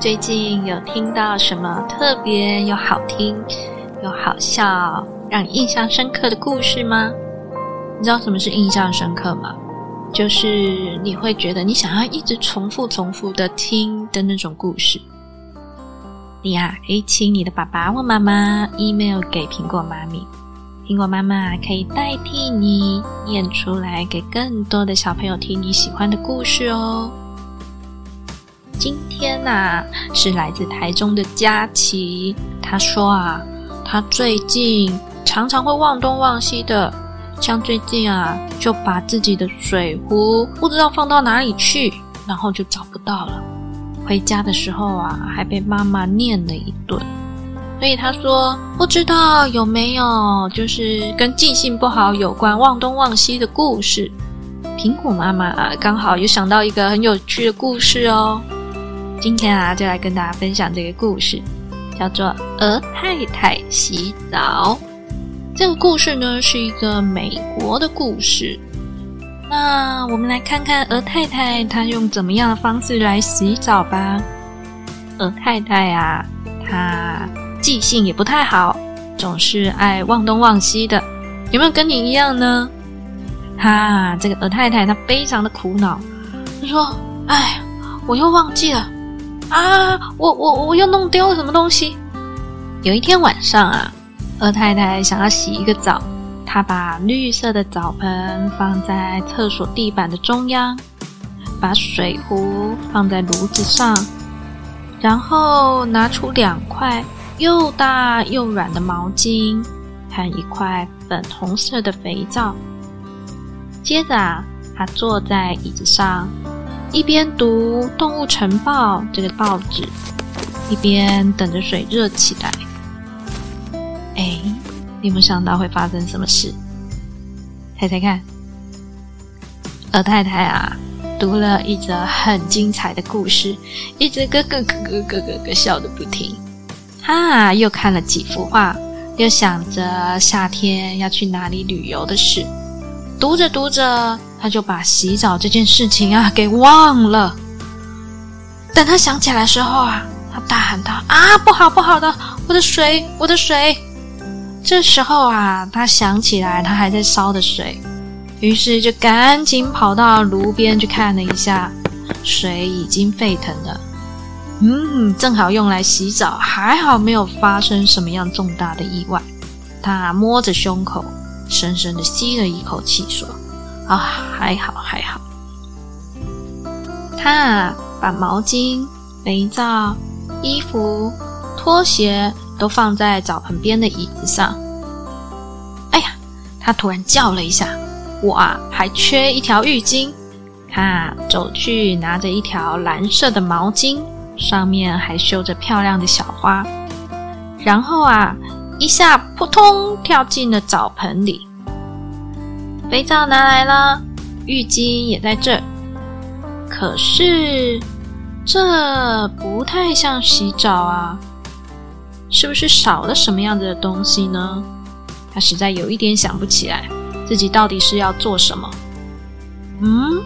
最近有听到什么特别又好听又好笑、让你印象深刻的故事吗？你知道什么是印象深刻吗？就是你会觉得你想要一直重复、重复的听的那种故事。你呀，可以请你的爸爸或妈妈 email 给苹果妈咪，苹果妈妈可以代替你念出来给更多的小朋友听你喜欢的故事哦。今天呐，是来自台中的佳琪，他说啊，他最近常常会忘东忘西的。像最近啊，就把自己的水壶不知道放到哪里去，然后就找不到了。回家的时候啊，还被妈妈念了一顿。所以他说，不知道有没有就是跟记性不好有关、忘东忘西的故事。苹果妈妈啊，刚好有想到一个很有趣的故事哦。今天啊，就来跟大家分享这个故事，叫做《鹅太太洗澡》。这个故事呢是一个美国的故事。那我们来看看鹅太太她用怎么样的方式来洗澡吧。鹅太太啊，她记性也不太好，总是爱忘东忘西的。有没有跟你一样呢？哈，这个鹅太太她非常的苦恼，她说：“哎，我又忘记了啊，我我我又弄丢了什么东西。”有一天晚上啊。二太太想要洗一个澡，她把绿色的澡盆放在厕所地板的中央，把水壶放在炉子上，然后拿出两块又大又软的毛巾和一块粉红色的肥皂。接着啊，她坐在椅子上，一边读《动物晨报》这个报纸，一边等着水热起来。哎，你有没想到会发生什么事？猜猜看。鹅太太啊，读了一则很精彩的故事，一直咯咯咯咯咯咯咯笑的不停。哈，又看了几幅画，又想着夏天要去哪里旅游的事。读着读着，他就把洗澡这件事情啊给忘了。等他想起来的时候啊，他大喊道：“啊，不好不好的，我的水，我的水！”这时候啊，他想起来他还在烧的水，于是就赶紧跑到炉边去看了一下，水已经沸腾了。嗯，正好用来洗澡，还好没有发生什么样重大的意外。他摸着胸口，深深的吸了一口气，说：“啊，还好还好。”他把毛巾、肥皂、衣服、拖鞋。都放在澡盆边的椅子上。哎呀，他突然叫了一下：“我啊，还缺一条浴巾。”他走去拿着一条蓝色的毛巾，上面还绣着漂亮的小花。然后啊，一下扑通跳进了澡盆里。肥皂拿来了，浴巾也在这。可是这不太像洗澡啊。是不是少了什么样子的东西呢？他实在有一点想不起来，自己到底是要做什么？嗯，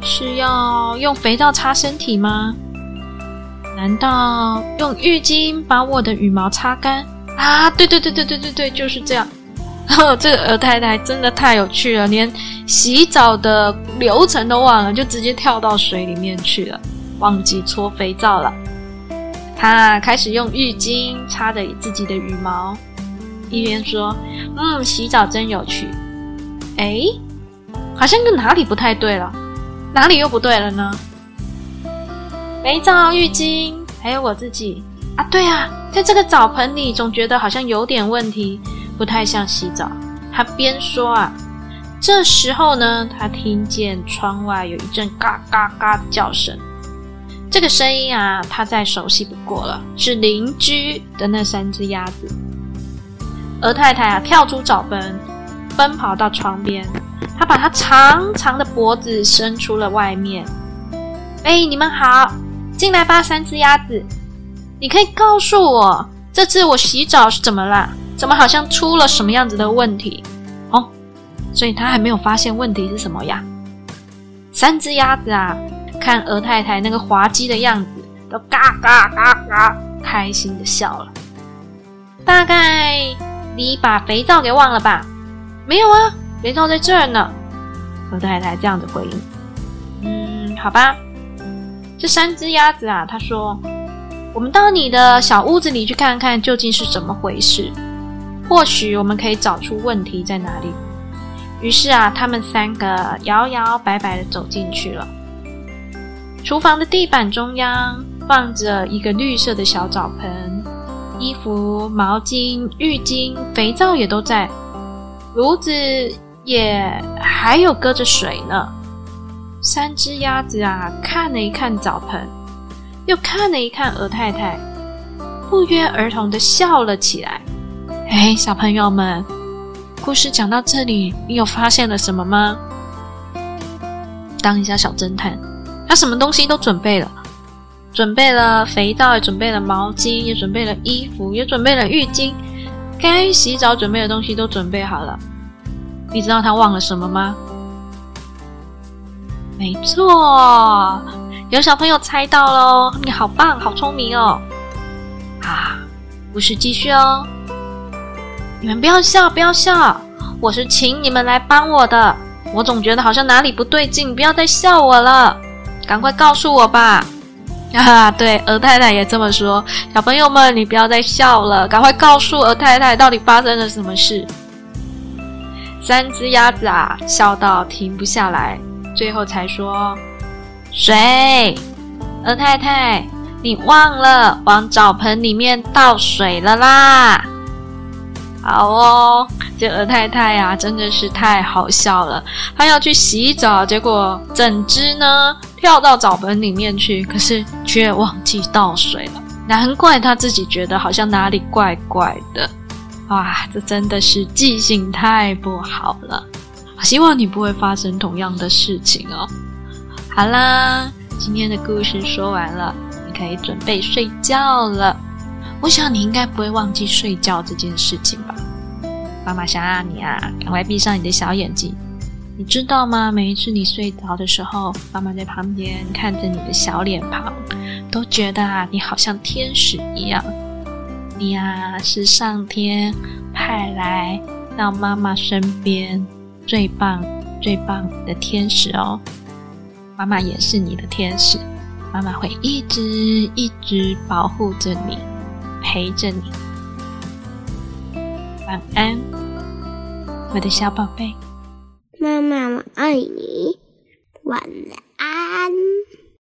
是要用肥皂擦身体吗？难道用浴巾把我的羽毛擦干？啊，对对对对对对对，就是这样。这个鹅太太真的太有趣了，连洗澡的流程都忘了，就直接跳到水里面去了，忘记搓肥皂了。她开始用浴巾擦着自己的羽毛，一边说：“嗯，洗澡真有趣。”哎，好像跟哪里不太对了，哪里又不对了呢？肥皂、浴巾，还有我自己啊，对啊，在这个澡盆里，总觉得好像有点问题，不太像洗澡。他边说啊，这时候呢，他听见窗外有一阵嘎嘎嘎的叫声。这个声音啊，他再熟悉不过了，是邻居的那三只鸭子。鹅太太啊，跳出澡盆，奔跑到窗边，她把她长长的脖子伸出了外面。哎，你们好，进来吧，三只鸭子。你可以告诉我，这次我洗澡是怎么啦？怎么好像出了什么样子的问题？哦，所以他还没有发现问题是什么呀？三只鸭子啊。看鹅太太那个滑稽的样子，都嘎嘎嘎嘎开心的笑了。大概你把肥皂给忘了吧？没有啊，肥皂在这儿呢。鹅太太这样子回应。嗯，好吧。这三只鸭子啊，他说：“我们到你的小屋子里去看看，究竟是怎么回事？或许我们可以找出问题在哪里。”于是啊，他们三个摇摇摆摆的走进去了。厨房的地板中央放着一个绿色的小澡盆，衣服、毛巾、浴巾、肥皂也都在，炉子也还有搁着水呢。三只鸭子啊，看了一看澡盆，又看了一看鹅太太，不约而同的笑了起来。哎，小朋友们，故事讲到这里，你有发现了什么吗？当一下小侦探。他什么东西都准备了，准备了肥皂，也准备了毛巾，也准备了衣服，也准备了浴巾，该洗澡准备的东西都准备好了。你知道他忘了什么吗？没错，有小朋友猜到喽！你好棒，好聪明哦！啊，故事继续哦。你们不要笑，不要笑，我是请你们来帮我的。我总觉得好像哪里不对劲，不要再笑我了。赶快告诉我吧！啊，对，鹅太太也这么说。小朋友们，你不要再笑了，赶快告诉鹅太太到底发生了什么事。三只鸭子啊，笑到停不下来，最后才说：“水，鹅太太，你忘了往澡盆里面倒水了啦。”好哦，这鹅太太呀，真的是太好笑了。她要去洗澡，结果整只呢跳到澡盆里面去，可是却忘记倒水了。难怪她自己觉得好像哪里怪怪的。哇，这真的是记性太不好了。希望你不会发生同样的事情哦。好啦，今天的故事说完了，你可以准备睡觉了。我想你应该不会忘记睡觉这件事情吧？妈妈想让你啊，赶快闭上你的小眼睛。你知道吗？每一次你睡着的时候，妈妈在旁边看着你的小脸庞，都觉得啊，你好像天使一样。你啊，是上天派来到妈妈身边最棒、最棒的天使哦。妈妈也是你的天使，妈妈会一直一直保护着你。陪着你，晚安，我的小宝贝。妈妈，我爱你。晚安。